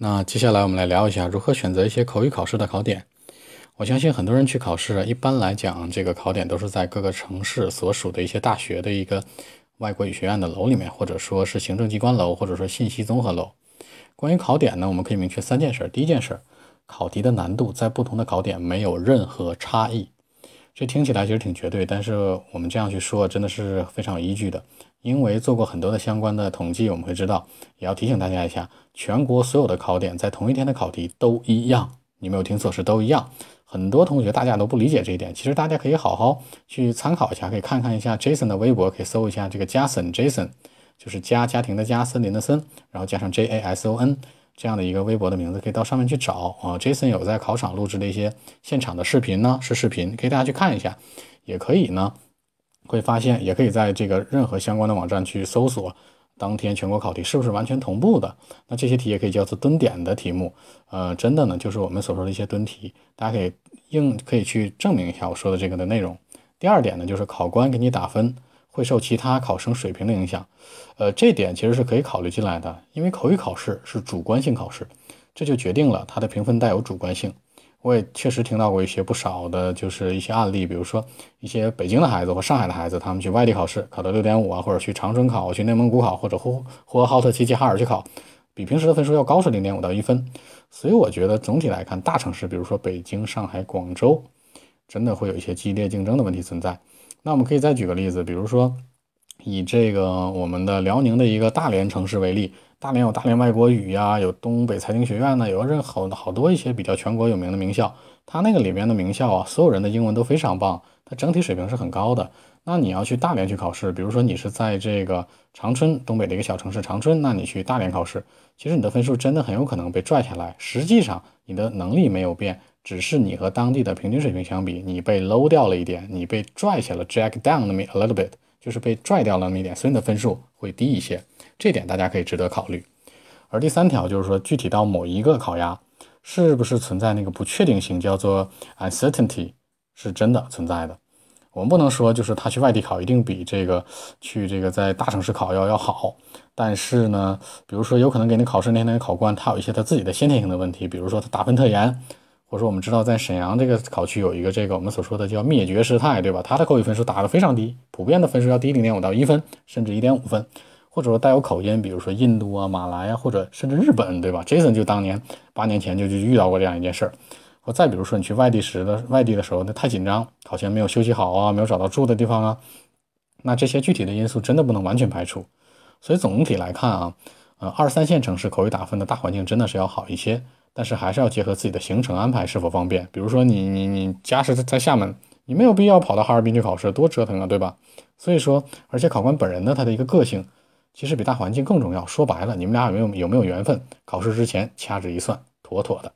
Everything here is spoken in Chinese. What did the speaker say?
那接下来我们来聊一下如何选择一些口语考试的考点。我相信很多人去考试，一般来讲，这个考点都是在各个城市所属的一些大学的一个外国语学院的楼里面，或者说是行政机关楼，或者说信息综合楼。关于考点呢，我们可以明确三件事。第一件事，考题的难度在不同的考点没有任何差异。这听起来其实挺绝对，但是我们这样去说真的是非常有依据的。因为做过很多的相关的统计，我们会知道，也要提醒大家一下，全国所有的考点在同一天的考题都一样，你没有听错，是都一样。很多同学大家都不理解这一点，其实大家可以好好去参考一下，可以看看一下 Jason 的微博，可以搜一下这个 Jason Jason，就是家家庭的家，森林的森，然后加上 J A S O N 这样的一个微博的名字，可以到上面去找啊。Jason 有在考场录制的一些现场的视频呢，是视频，可以大家去看一下，也可以呢。会发现，也可以在这个任何相关的网站去搜索当天全国考题是不是完全同步的。那这些题也可以叫做蹲点的题目，呃，真的呢，就是我们所说的一些蹲题，大家可以应可以去证明一下我说的这个的内容。第二点呢，就是考官给你打分会受其他考生水平的影响，呃，这点其实是可以考虑进来的，因为口语考试是主观性考试，这就决定了它的评分带有主观性。我也确实听到过一些不少的，就是一些案例，比如说一些北京的孩子或上海的孩子，他们去外地考试考到六点五啊，或者去长春考、去内蒙古考，或者呼呼和浩特、齐齐哈尔去考，比平时的分数要高是零点五到一分。所以我觉得总体来看，大城市，比如说北京、上海、广州，真的会有一些激烈竞争的问题存在。那我们可以再举个例子，比如说以这个我们的辽宁的一个大连城市为例。大连有大连外国语呀，有东北财经学院呢，有任好好多一些比较全国有名的名校。它那个里面的名校啊，所有人的英文都非常棒，它整体水平是很高的。那你要去大连去考试，比如说你是在这个长春东北的一个小城市长春，那你去大连考试，其实你的分数真的很有可能被拽下来。实际上你的能力没有变，只是你和当地的平均水平相比，你被 low 掉了一点，你被拽下了，jack down 那么 a little bit，就是被拽掉了那么一点，所以你的分数会低一些。这点大家可以值得考虑，而第三条就是说，具体到某一个考压，是不是存在那个不确定性，叫做 uncertainty，是真的存在的。我们不能说就是他去外地考一定比这个去这个在大城市考要要好，但是呢，比如说有可能给你考试那天那个考官他有一些他自己的先天性的问题，比如说他打分特严，或者说我们知道在沈阳这个考区有一个这个我们所说的叫灭绝师太，对吧？他的口语分数打得非常低，普遍的分数要低零点五到一分，甚至一点五分。或者说带有口音，比如说印度啊、马来啊，或者甚至日本，对吧？Jason 就当年八年前就就遇到过这样一件事儿。或再比如说你去外地时的外地的时候，那太紧张，考前没有休息好啊，没有找到住的地方啊，那这些具体的因素真的不能完全排除。所以总体来看啊，呃，二三线城市口语打分的大环境真的是要好一些，但是还是要结合自己的行程安排是否方便。比如说你你你家是在厦门，你没有必要跑到哈尔滨去考试，多折腾啊，对吧？所以说，而且考官本人呢，他的一个个性。其实比大环境更重要。说白了，你们俩有没有有没有缘分？考试之前掐指一算，妥妥的。